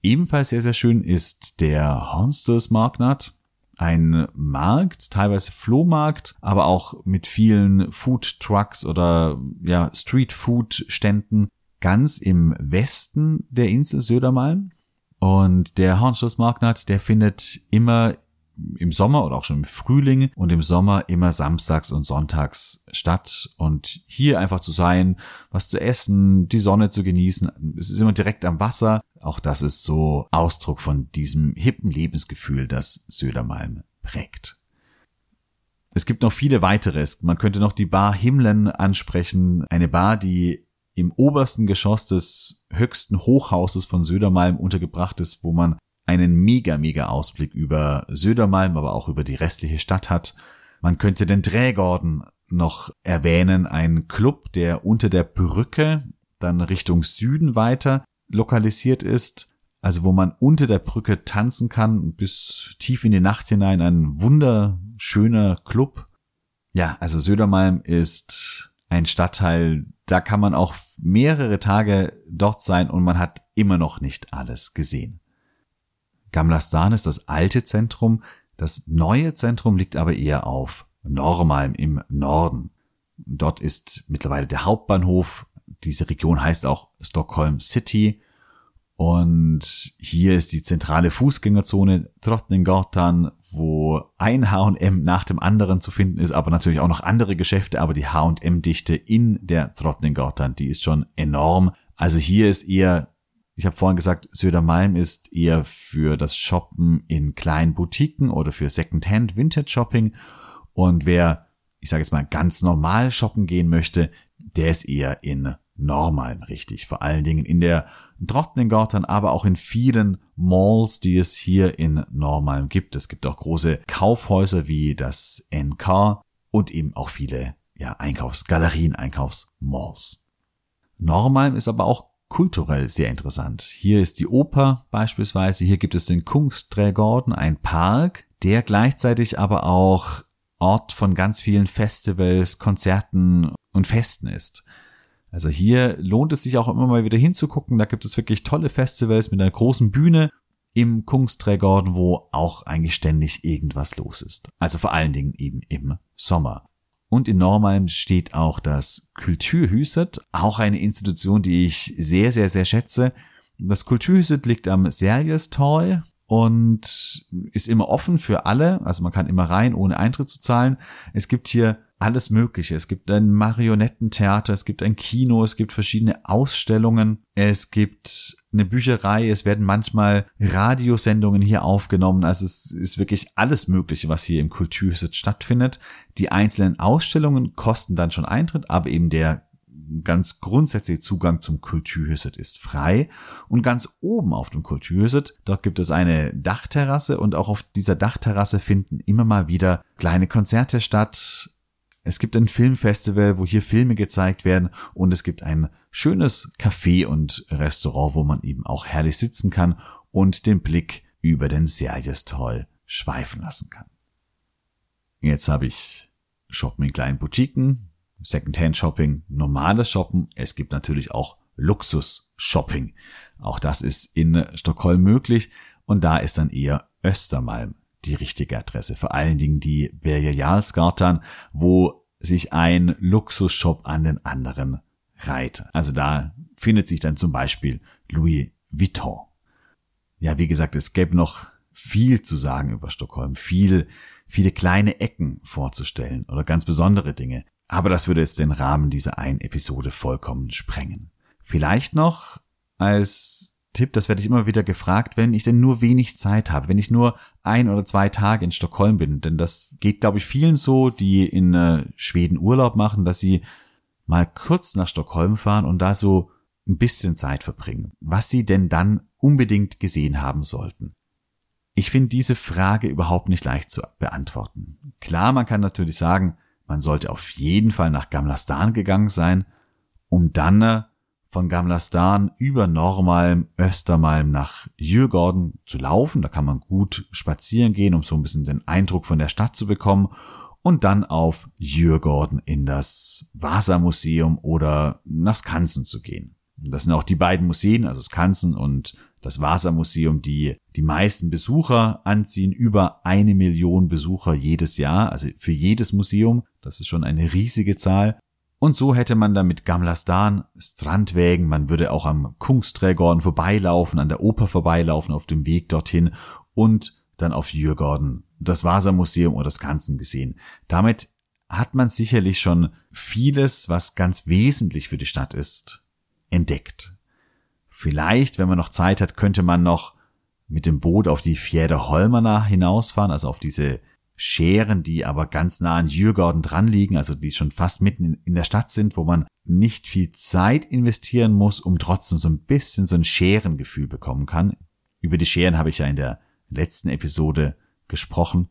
Ebenfalls sehr, sehr schön ist der Honsters Marknat. Ein Markt, teilweise Flohmarkt, aber auch mit vielen Food Trucks oder ja, Street Food Ständen ganz im Westen der Insel Södermalm. Und der Hornschloss Marknat, der findet immer im Sommer oder auch schon im Frühling und im Sommer immer samstags und sonntags statt und hier einfach zu sein, was zu essen, die Sonne zu genießen. Es ist immer direkt am Wasser. Auch das ist so Ausdruck von diesem hippen Lebensgefühl, das Södermalm prägt. Es gibt noch viele weiteres. Man könnte noch die Bar Himlen ansprechen. Eine Bar, die im obersten Geschoss des höchsten Hochhauses von Södermalm untergebracht ist, wo man einen mega, mega Ausblick über Södermalm, aber auch über die restliche Stadt hat. Man könnte den Drehgorden noch erwähnen, ein Club, der unter der Brücke dann Richtung Süden weiter lokalisiert ist, also wo man unter der Brücke tanzen kann bis tief in die Nacht hinein, ein wunderschöner Club. Ja, also Södermalm ist ein Stadtteil, da kann man auch mehrere Tage dort sein und man hat immer noch nicht alles gesehen. Gamlastan ist das alte Zentrum, das neue Zentrum liegt aber eher auf Normalm im Norden. Dort ist mittlerweile der Hauptbahnhof. Diese Region heißt auch Stockholm City. Und hier ist die zentrale Fußgängerzone Drottninggatan, wo ein H&M nach dem anderen zu finden ist, aber natürlich auch noch andere Geschäfte, aber die H&M-Dichte in der Drottninggatan, die ist schon enorm. Also hier ist eher ich habe vorhin gesagt, Södermalm ist eher für das Shoppen in kleinen Boutiquen oder für Secondhand Vintage Shopping. Und wer, ich sage jetzt mal, ganz normal shoppen gehen möchte, der ist eher in Normalm richtig. Vor allen Dingen in der Drottninggatan, aber auch in vielen Malls, die es hier in Normalm gibt. Es gibt auch große Kaufhäuser wie das NK und eben auch viele ja, Einkaufsgalerien, Einkaufsmalls. Normalm ist aber auch kulturell sehr interessant. Hier ist die Oper beispielsweise, hier gibt es den Kungsträgorden, ein Park, der gleichzeitig aber auch Ort von ganz vielen Festivals, Konzerten und Festen ist. Also hier lohnt es sich auch immer mal wieder hinzugucken. Da gibt es wirklich tolle Festivals mit einer großen Bühne im Kungsträgorden, wo auch eigentlich ständig irgendwas los ist. Also vor allen Dingen eben im Sommer. Und in Normalm steht auch das Kulturhuset, auch eine Institution, die ich sehr, sehr, sehr schätze. Das Kulturhuset liegt am Sergestor und ist immer offen für alle. Also man kann immer rein, ohne Eintritt zu zahlen. Es gibt hier alles Mögliche. Es gibt ein Marionettentheater, es gibt ein Kino, es gibt verschiedene Ausstellungen, es gibt eine Bücherei, es werden manchmal Radiosendungen hier aufgenommen. Also es ist wirklich alles Mögliche, was hier im Kultursitz stattfindet. Die einzelnen Ausstellungen kosten dann schon Eintritt, aber eben der ganz grundsätzliche Zugang zum Kulturhüset ist frei. Und ganz oben auf dem Kulturhüset, dort gibt es eine Dachterrasse und auch auf dieser Dachterrasse finden immer mal wieder kleine Konzerte statt. Es gibt ein Filmfestival, wo hier Filme gezeigt werden und es gibt ein schönes Café und Restaurant, wo man eben auch herrlich sitzen kann und den Blick über den Sergestol schweifen lassen kann. Jetzt habe ich Shoppen in kleinen Boutiquen, Secondhand-Shopping, normales Shoppen. Es gibt natürlich auch Luxus-Shopping. Auch das ist in Stockholm möglich und da ist dann eher Östermalm die richtige Adresse. Vor allen Dingen die Berge Jarlsgatan, wo sich ein Luxusshop an den anderen reiht. Also da findet sich dann zum Beispiel Louis Vuitton. Ja, wie gesagt, es gäbe noch viel zu sagen über Stockholm, viel, viele kleine Ecken vorzustellen oder ganz besondere Dinge. Aber das würde jetzt den Rahmen dieser einen Episode vollkommen sprengen. Vielleicht noch als Tipp, das werde ich immer wieder gefragt, wenn ich denn nur wenig Zeit habe, wenn ich nur ein oder zwei Tage in Stockholm bin. Denn das geht, glaube ich, vielen so, die in äh, Schweden Urlaub machen, dass sie mal kurz nach Stockholm fahren und da so ein bisschen Zeit verbringen. Was sie denn dann unbedingt gesehen haben sollten. Ich finde diese Frage überhaupt nicht leicht zu beantworten. Klar, man kann natürlich sagen, man sollte auf jeden Fall nach Gamla Stan gegangen sein, um dann äh, von Gamla Stan über Normalm, Östermalm nach Djurgården zu laufen. Da kann man gut spazieren gehen, um so ein bisschen den Eindruck von der Stadt zu bekommen. Und dann auf Djurgården in das Vasa-Museum oder nach Skansen zu gehen. Das sind auch die beiden Museen, also Skansen und das Vasa-Museum, die die meisten Besucher anziehen. Über eine Million Besucher jedes Jahr, also für jedes Museum. Das ist schon eine riesige Zahl. Und so hätte man dann mit Gamlastan Strandwägen, man würde auch am Kungsträgorden vorbeilaufen, an der Oper vorbeilaufen auf dem Weg dorthin und dann auf Djurgården, das Vasa-Museum oder das Ganzen gesehen. Damit hat man sicherlich schon vieles, was ganz wesentlich für die Stadt ist, entdeckt. Vielleicht, wenn man noch Zeit hat, könnte man noch mit dem Boot auf die Fjäder Holmana hinausfahren, also auf diese Scheren, die aber ganz nah an Djurgården dran liegen, also die schon fast mitten in der Stadt sind, wo man nicht viel Zeit investieren muss, um trotzdem so ein bisschen so ein Scherengefühl bekommen kann. Über die Scheren habe ich ja in der letzten Episode gesprochen.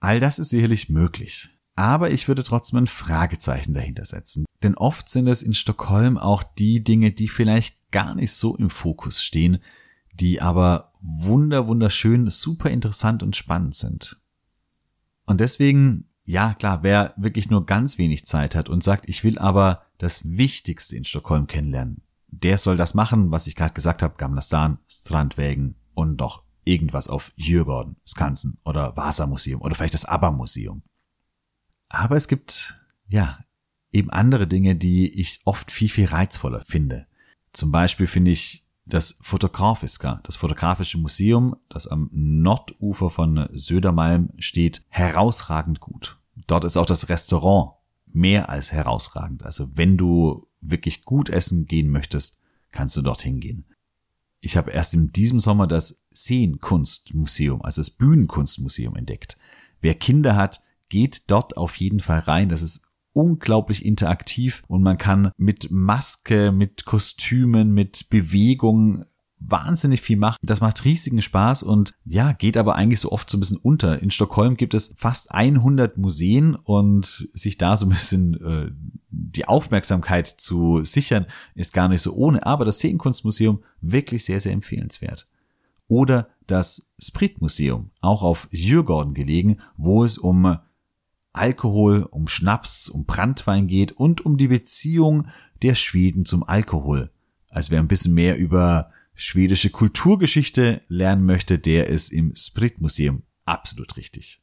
All das ist sicherlich möglich. Aber ich würde trotzdem ein Fragezeichen dahinter setzen. Denn oft sind es in Stockholm auch die Dinge, die vielleicht gar nicht so im Fokus stehen, die aber wunder, wunderschön, super interessant und spannend sind. Und deswegen, ja klar, wer wirklich nur ganz wenig Zeit hat und sagt, ich will aber das Wichtigste in Stockholm kennenlernen, der soll das machen, was ich gerade gesagt habe, Gamla Stan, Strandwägen und noch irgendwas auf Djurgården, Skansen oder Vasa-Museum oder vielleicht das ABBA-Museum. Aber es gibt, ja, eben andere Dinge, die ich oft viel, viel reizvoller finde. Zum Beispiel finde ich das Fotografiska, das fotografische Museum, das am Nordufer von Södermalm steht, herausragend gut. Dort ist auch das Restaurant mehr als herausragend. Also wenn du wirklich gut essen gehen möchtest, kannst du dorthin gehen. Ich habe erst in diesem Sommer das Seenkunstmuseum, also das Bühnenkunstmuseum entdeckt. Wer Kinder hat, geht dort auf jeden Fall rein. Das ist unglaublich interaktiv und man kann mit Maske, mit Kostümen, mit Bewegung wahnsinnig viel machen. Das macht riesigen Spaß und ja, geht aber eigentlich so oft so ein bisschen unter. In Stockholm gibt es fast 100 Museen und sich da so ein bisschen äh, die Aufmerksamkeit zu sichern, ist gar nicht so ohne. Aber das Seenkunstmuseum wirklich sehr, sehr empfehlenswert. Oder das Spritmuseum, auch auf Djurgården gelegen, wo es um Alkohol, um Schnaps, um Brandwein geht und um die Beziehung der Schweden zum Alkohol. Also wer ein bisschen mehr über schwedische Kulturgeschichte lernen möchte, der ist im Spritmuseum absolut richtig.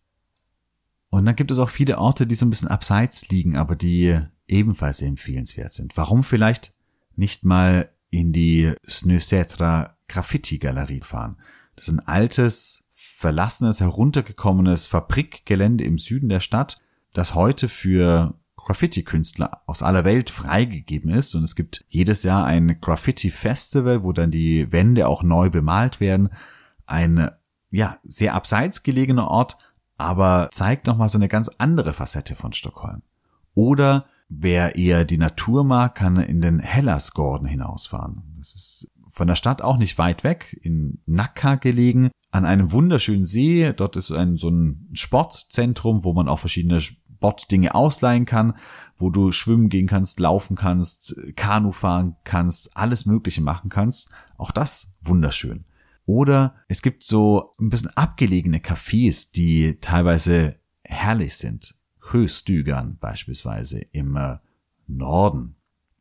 Und dann gibt es auch viele Orte, die so ein bisschen abseits liegen, aber die ebenfalls empfehlenswert sind. Warum vielleicht nicht mal in die Snösätra Graffiti Galerie fahren? Das ist ein altes verlassenes, heruntergekommenes Fabrikgelände im Süden der Stadt, das heute für Graffiti-Künstler aus aller Welt freigegeben ist. Und es gibt jedes Jahr ein Graffiti-Festival, wo dann die Wände auch neu bemalt werden. Ein, ja, sehr abseits gelegener Ort, aber zeigt nochmal so eine ganz andere Facette von Stockholm. Oder wer eher die Natur mag, kann in den Hellasgården hinausfahren. Das ist von der Stadt auch nicht weit weg, in Nacka gelegen, an einem wunderschönen See. Dort ist ein, so ein Sportzentrum, wo man auch verschiedene Sportdinge ausleihen kann, wo du schwimmen gehen kannst, laufen kannst, Kanu fahren kannst, alles Mögliche machen kannst. Auch das wunderschön. Oder es gibt so ein bisschen abgelegene Cafés, die teilweise herrlich sind. Sjöstugan beispielsweise im äh, Norden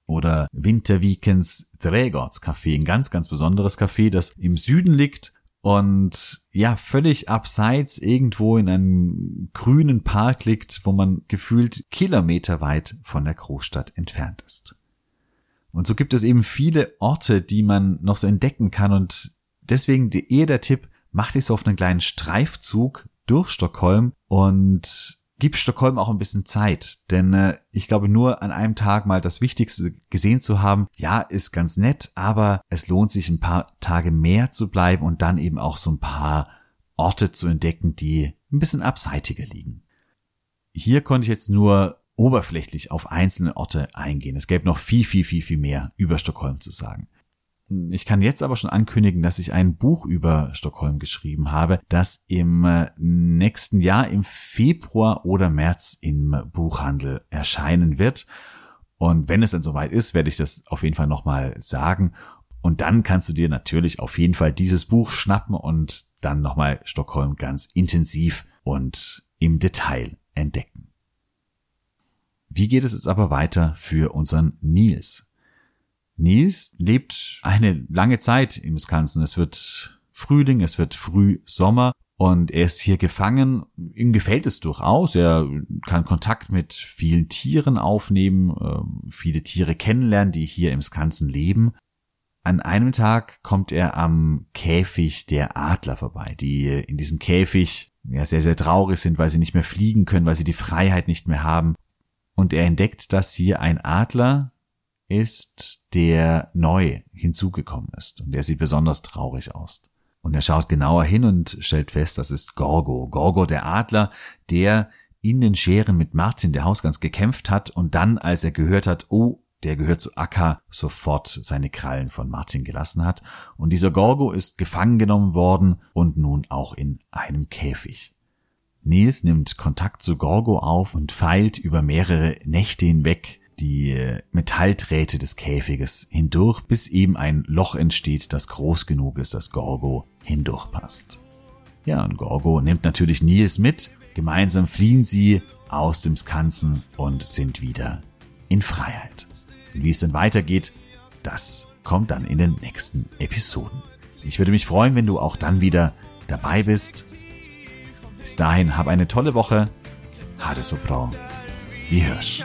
oder Wintervikens Trägortscafé, ein ganz, ganz besonderes Café, das im Süden liegt und ja, völlig abseits irgendwo in einem grünen Park liegt, wo man gefühlt kilometerweit von der Großstadt entfernt ist. Und so gibt es eben viele Orte, die man noch so entdecken kann und deswegen eher der Tipp, mach dich so auf einen kleinen Streifzug durch Stockholm und gib Stockholm auch ein bisschen Zeit, denn äh, ich glaube nur an einem Tag mal das Wichtigste gesehen zu haben, ja, ist ganz nett, aber es lohnt sich ein paar Tage mehr zu bleiben und dann eben auch so ein paar Orte zu entdecken, die ein bisschen abseitiger liegen. Hier konnte ich jetzt nur oberflächlich auf einzelne Orte eingehen. Es gäbe noch viel, viel, viel, viel mehr über Stockholm zu sagen. Ich kann jetzt aber schon ankündigen, dass ich ein Buch über Stockholm geschrieben habe, das im äh, nächsten Jahr im Februar oder März im Buchhandel erscheinen wird. Und wenn es dann soweit ist, werde ich das auf jeden Fall nochmal sagen. Und dann kannst du dir natürlich auf jeden Fall dieses Buch schnappen und dann nochmal Stockholm ganz intensiv und im Detail entdecken. Wie geht es jetzt aber weiter für unseren Nils? Nils lebt eine lange Zeit im Wisconsin. Es wird Frühling, es wird Frühsommer und er ist hier gefangen. Ihm gefällt es durchaus. Er kann Kontakt mit vielen Tieren aufnehmen, ähm, viele Tiere kennenlernen, die hier im Wisconsin leben. An einem Tag kommt er am Käfig der Adler vorbei, die in diesem Käfig ja sehr, sehr traurig sind, weil sie nicht mehr fliegen können, weil sie die Freiheit nicht mehr haben. Und er entdeckt, dass hier ein Adler ist, der neu hinzugekommen ist und der sieht besonders traurig aus. Und er schaut genauer hin und stellt fest, das ist Gorgo. Gorgo der Adler, der in den Scheren mit Martin, der Hausgans, gekämpft hat und dann, als er gehört hat, oh, der gehört zu Akka, sofort seine Krallen von Martin gelassen hat. Und dieser Gorgo ist gefangen genommen worden und nun auch in einem Käfig. Nils nimmt Kontakt zu Gorgo auf und feilt über mehrere Nächte hinweg die Metallträte des Käfiges hindurch, bis eben ein Loch entsteht, das groß genug ist, dass Gorgo hindurchpasst. Ja, und Gorgo nimmt natürlich Nils mit. Gemeinsam fliehen sie aus dem Skansen und sind wieder in Freiheit. Und wie es dann weitergeht, das kommt dann in den nächsten Episoden. Ich würde mich freuen, wenn du auch dann wieder dabei bist. Bis dahin, hab eine tolle Woche. Hade so bra. Wie hörst.